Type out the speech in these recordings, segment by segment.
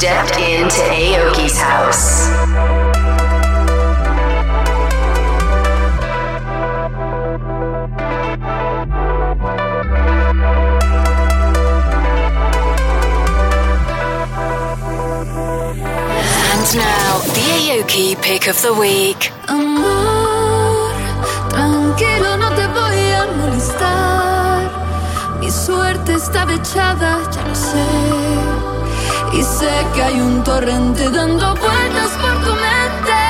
Stepped into Aoki's house. And now, the Aoki pick of the week. Amor, tranquilo, no te voy a molestar. Mi suerte echada, ya lo sé. Y sé que hay un torrente dando vueltas por tu mente.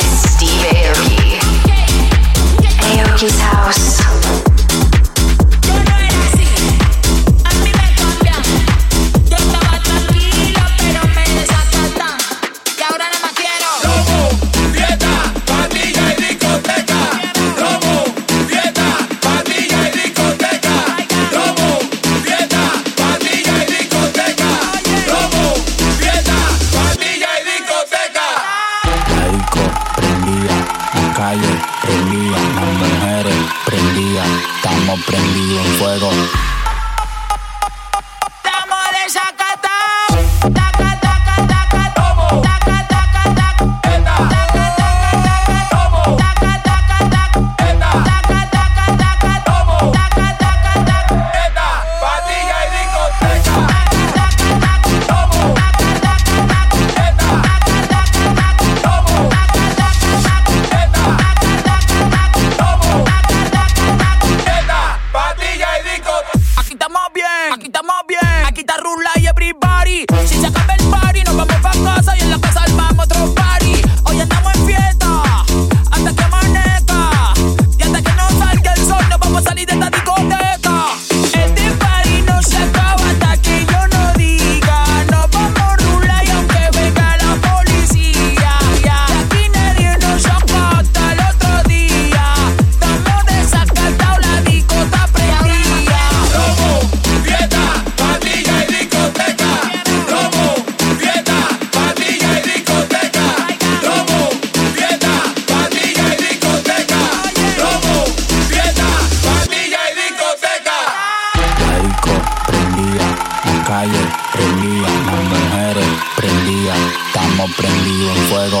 is Steve Aoki. Aoki's House. calle prendía, las mujeres prendían, estamos prendidos en fuego.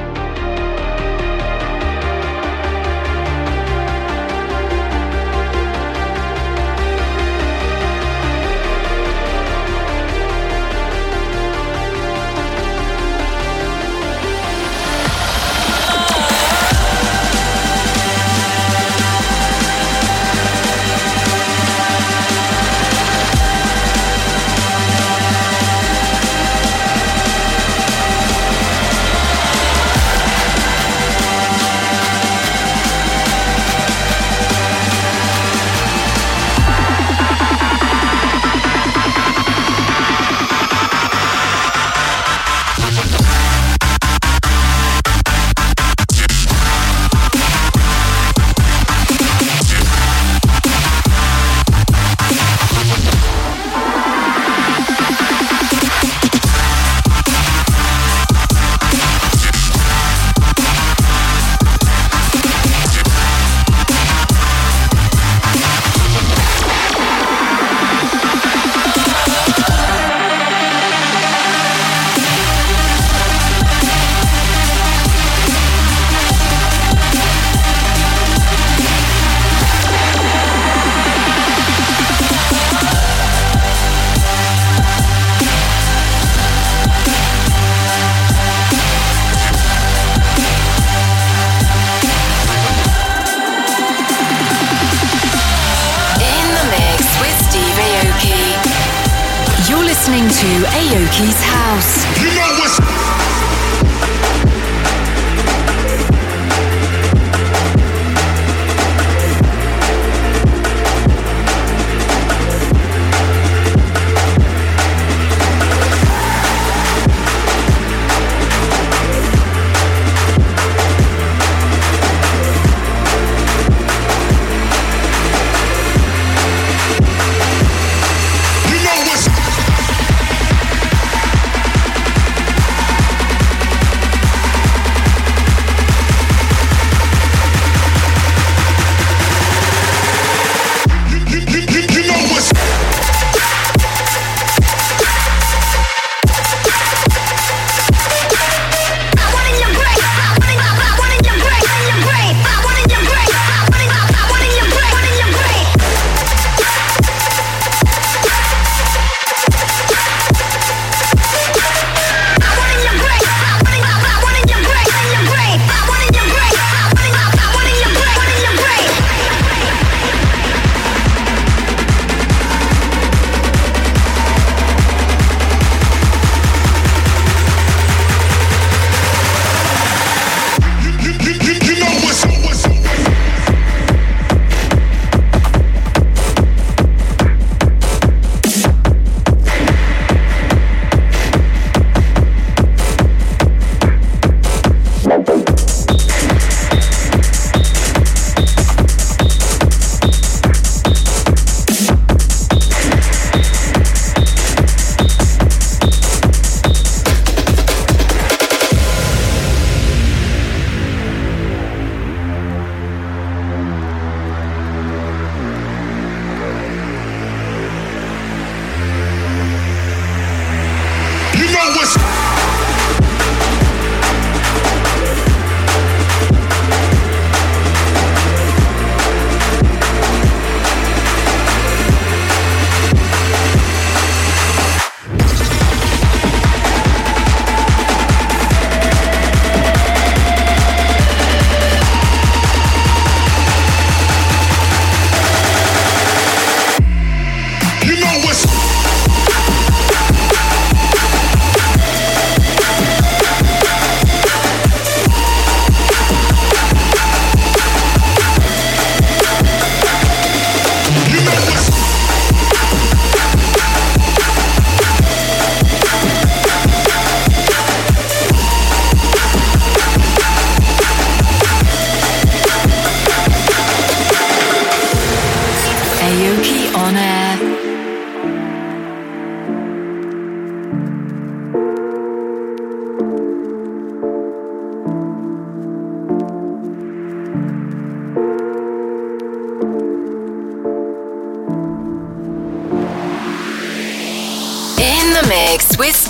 To Aoki's house.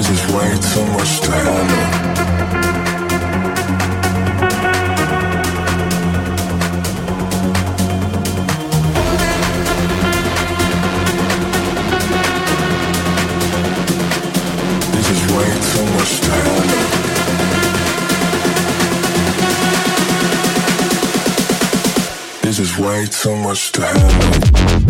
This is way too much to handle. This is way too much to handle. This is way too much to handle.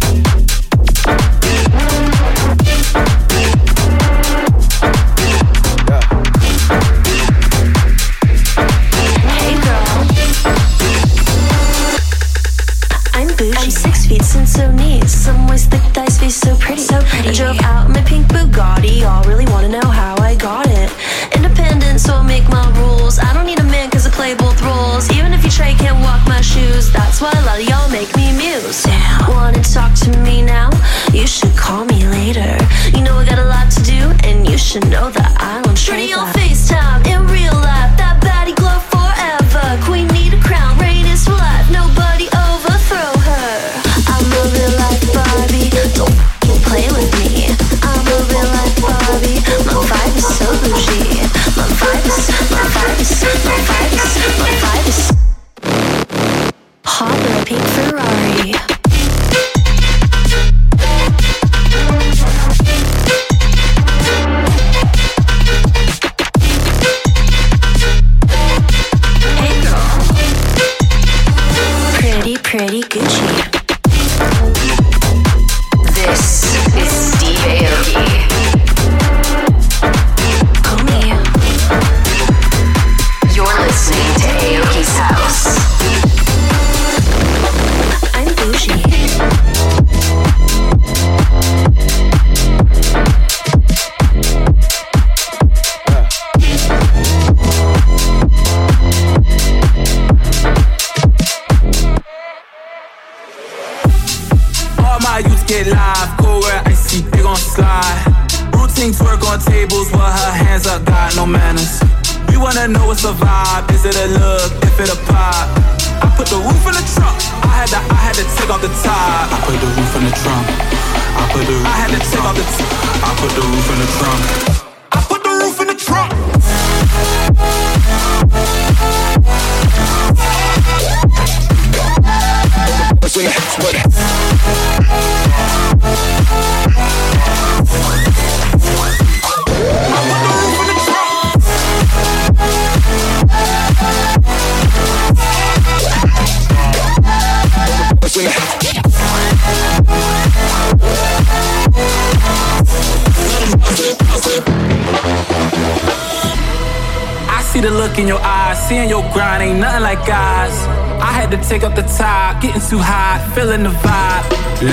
to the look. look in your eyes, seeing your grind ain't nothing like ours. I had to take up the top, getting too hot, feeling the vibe.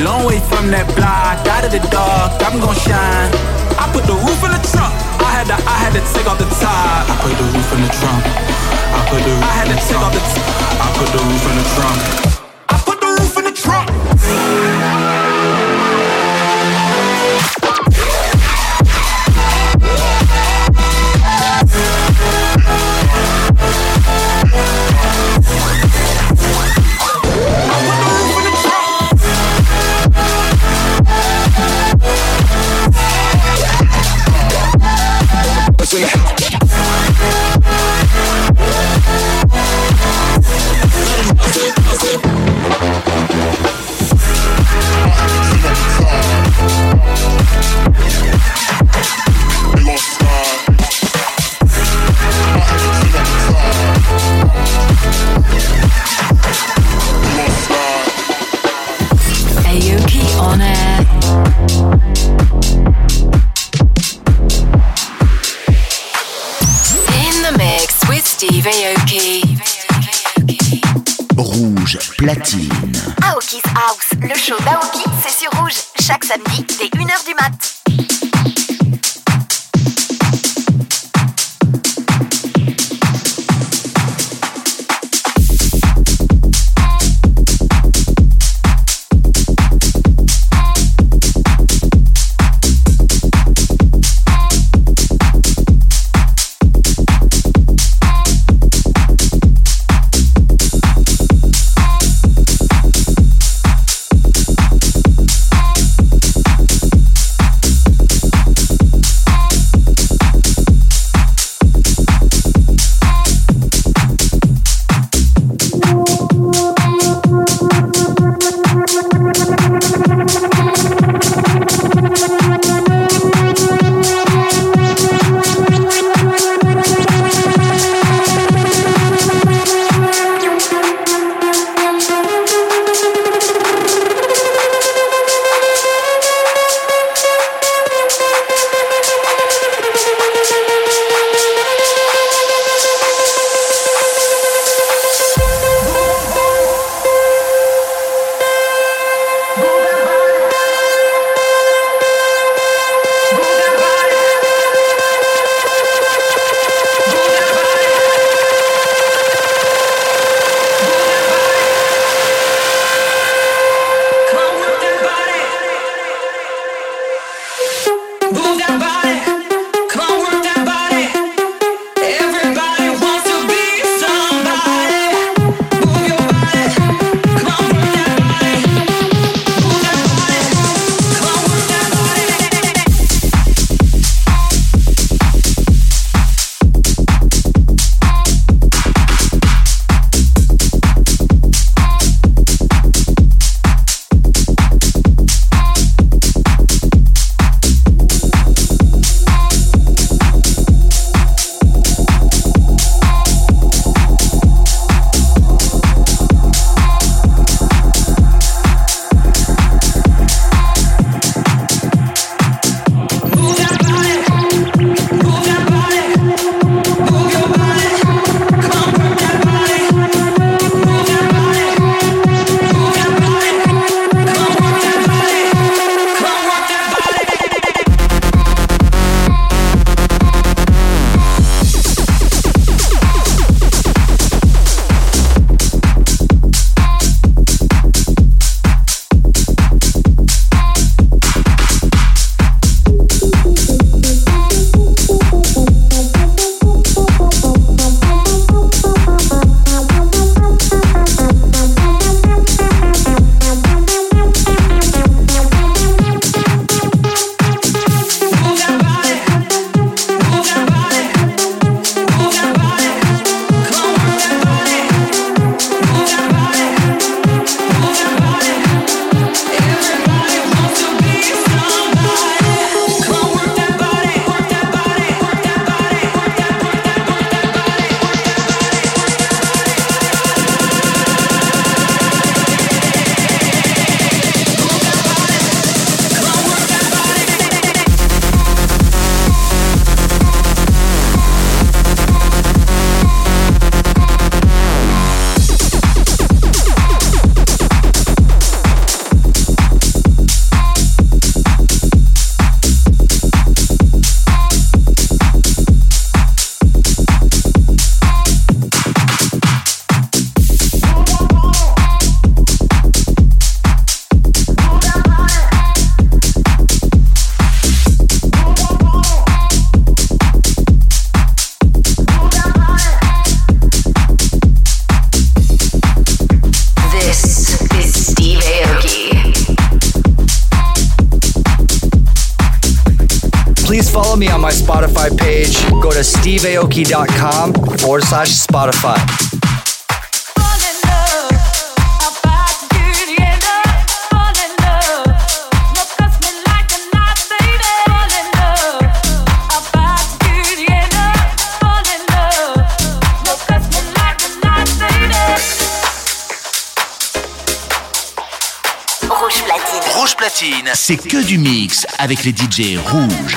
Long way from that block, out of the dark, I'm gon' shine. I put the roof in the trunk. I had to, I had to take off the top. I put the roof in the trunk. I put the roof I had to take off the. T- I put the roof in the trunk. I put the roof in the trunk. steveaoki.com forward slash Spotify. Rouge platine. Rouge platine, c'est que du mix avec les DJ rouges.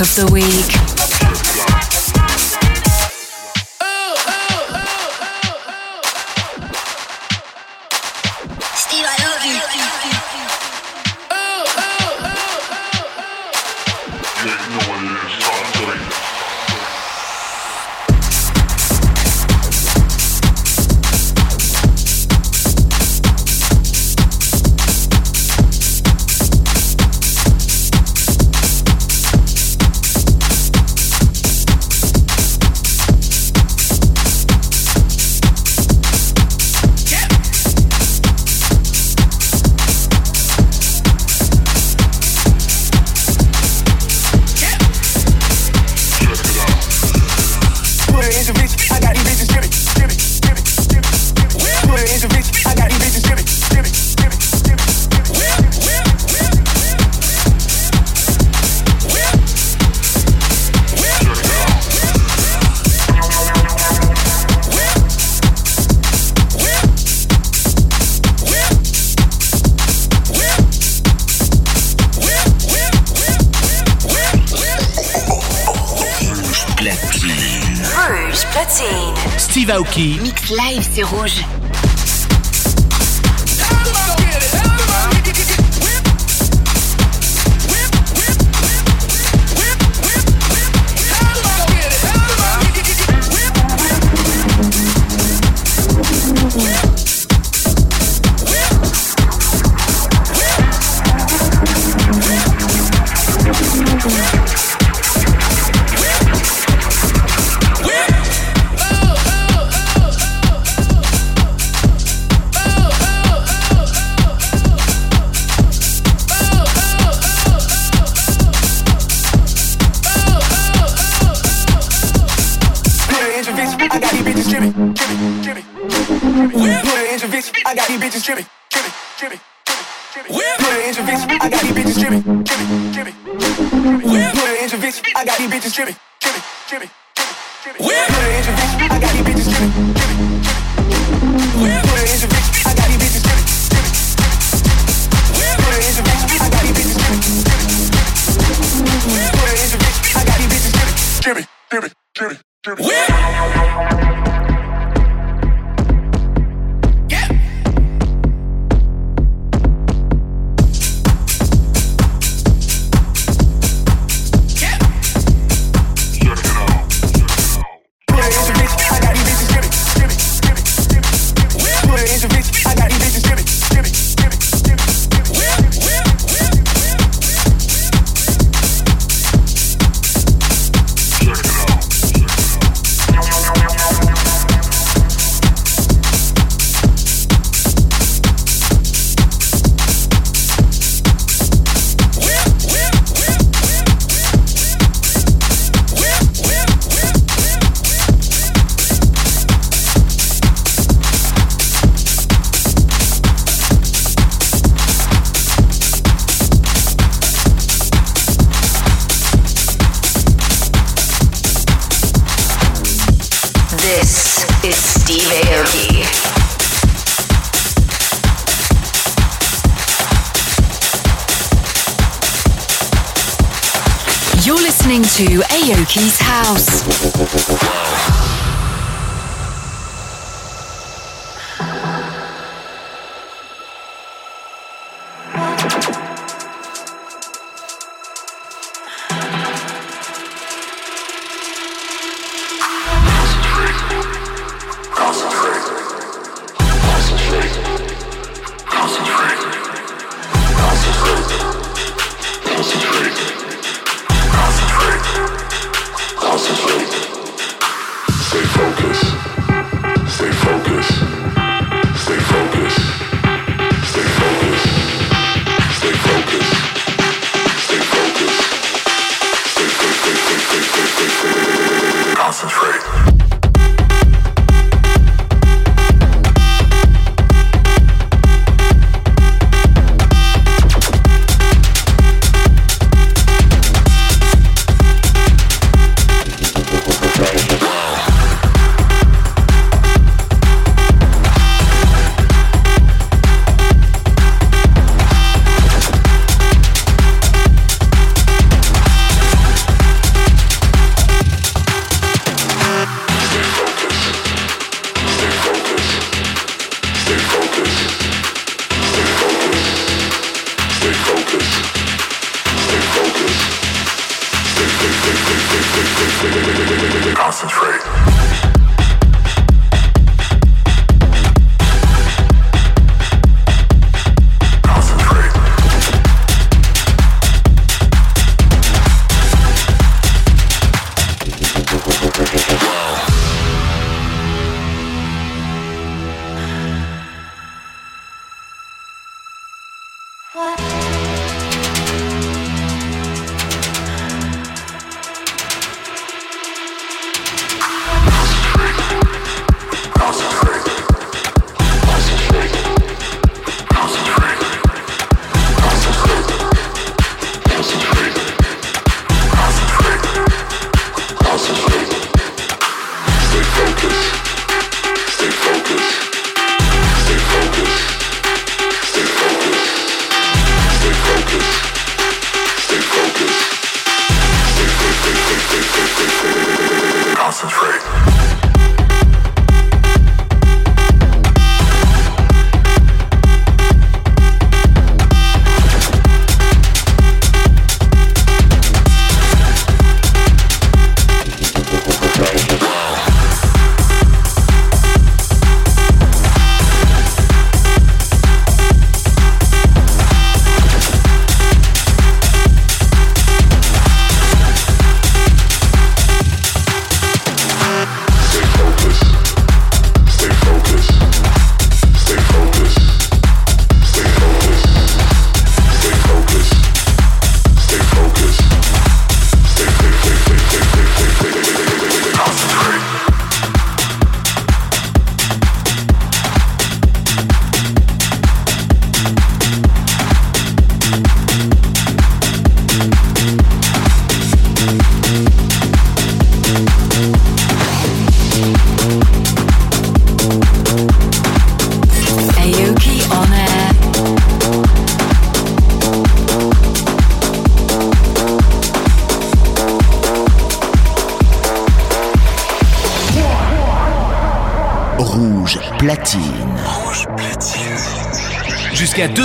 of the week. Steve Aoki. Mix live, c'est rouge. bitches dripping, dripping, dripping. Whip. Put an inch of bitch, I got these bitches dripping, dripping, dripping. Put an inch of bitch, I got these bitches dripping.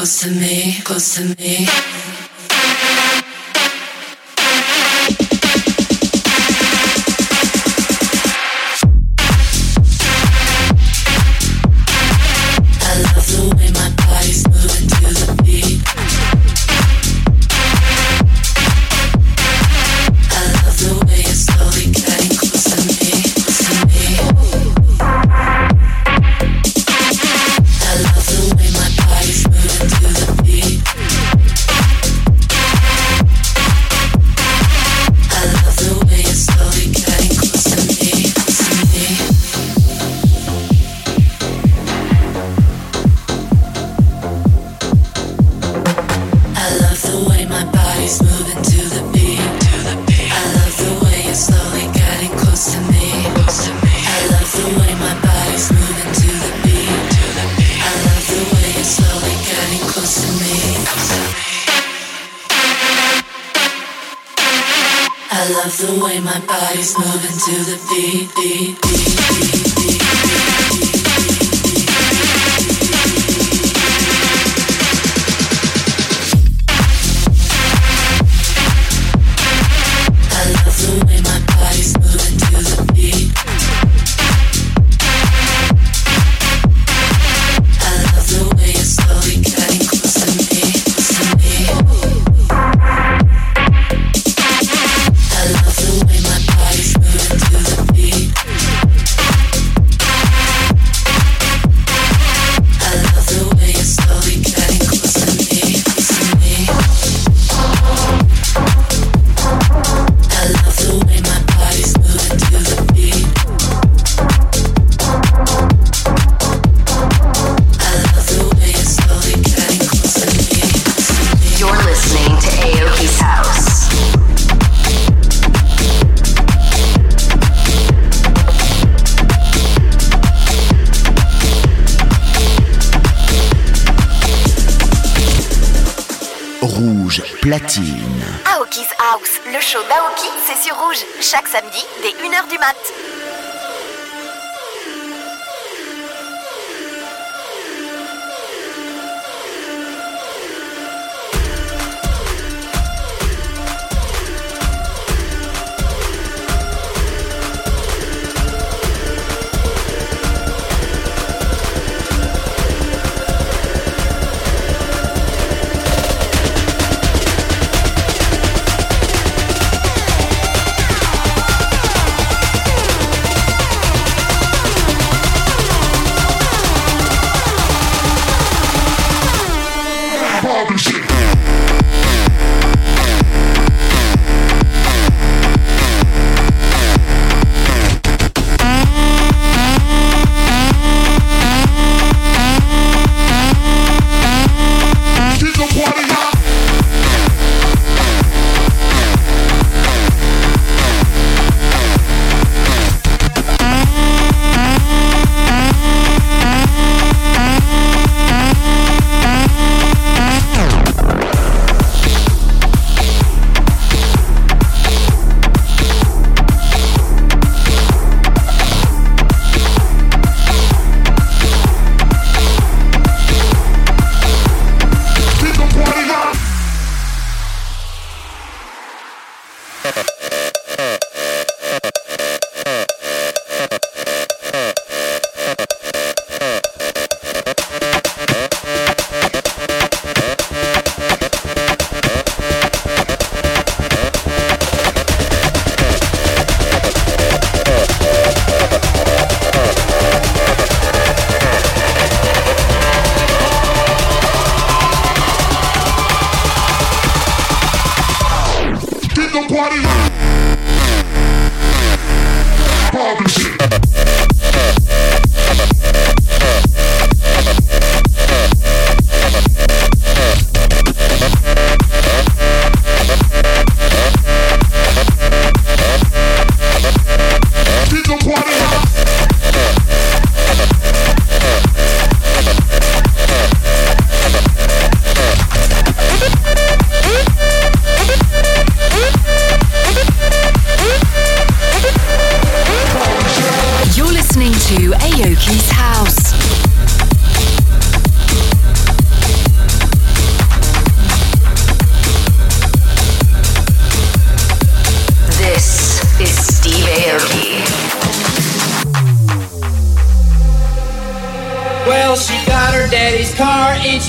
close to me,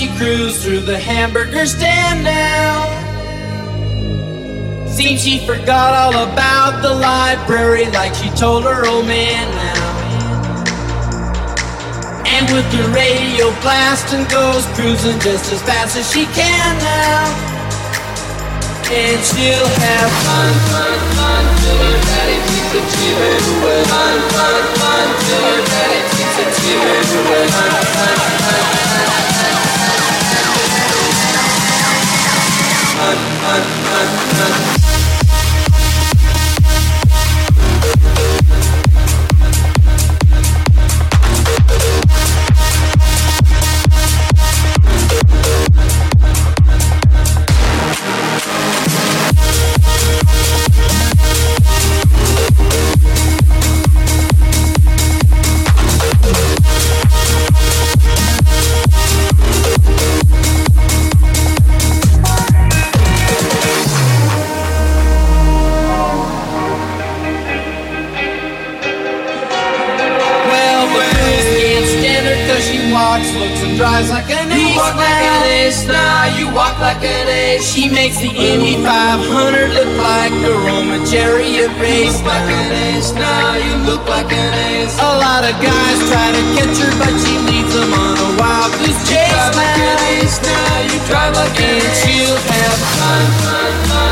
she cruised through the hamburger stand now. Seems she forgot all about the library like she told her old man now. And with the radio blasting goes cruising just as fast as she can now. And she'll have fun, fun, fun till her daddy takes a cheer away. Fun, fun, fun till her daddy takes a cheer away. Fun, fun, fun, na na fun, fun, fun. She makes the Indy 500 look like a Roman chariot race. Like an ace, now you look like an ace. A lot of guys try to catch her, but she leads them on a wild goose chase. You like an ace, now you drive like an ace. she'll have fun, fun, fun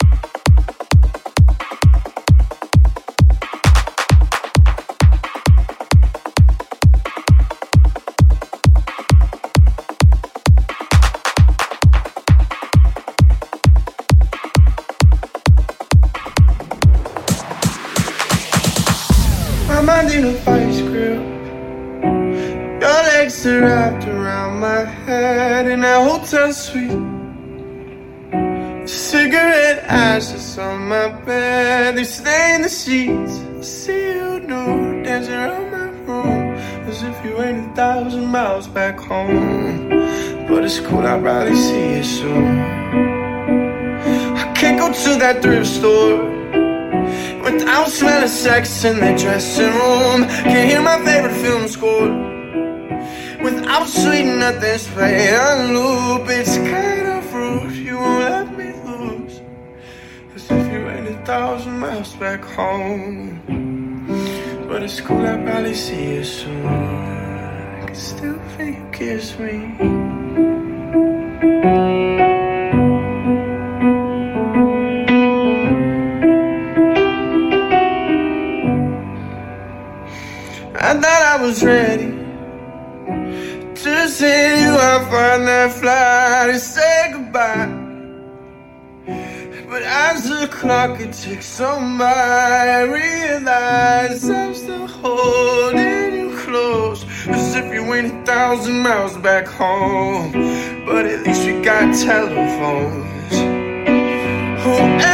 In sweet. Cigarette ashes on my bed, they stain the sheets. I see you new, dancing around my room as if you ain't a thousand miles back home. But it's cool, I'd rather see you soon. I can't go to that thrift store without smelling sex in their dressing room. Can't hear my favorite film score. Without sweet nothing's playing on loop It's kind of rude, you won't let me lose. As if you ain't a thousand miles back home But it's cool, I'll probably see you soon. I can still feel you kiss me. I thought I was ready the clock it ticks on by, I realize I'm still holding you close, as if you ain't a thousand miles back home. But at least we got telephones. Whoever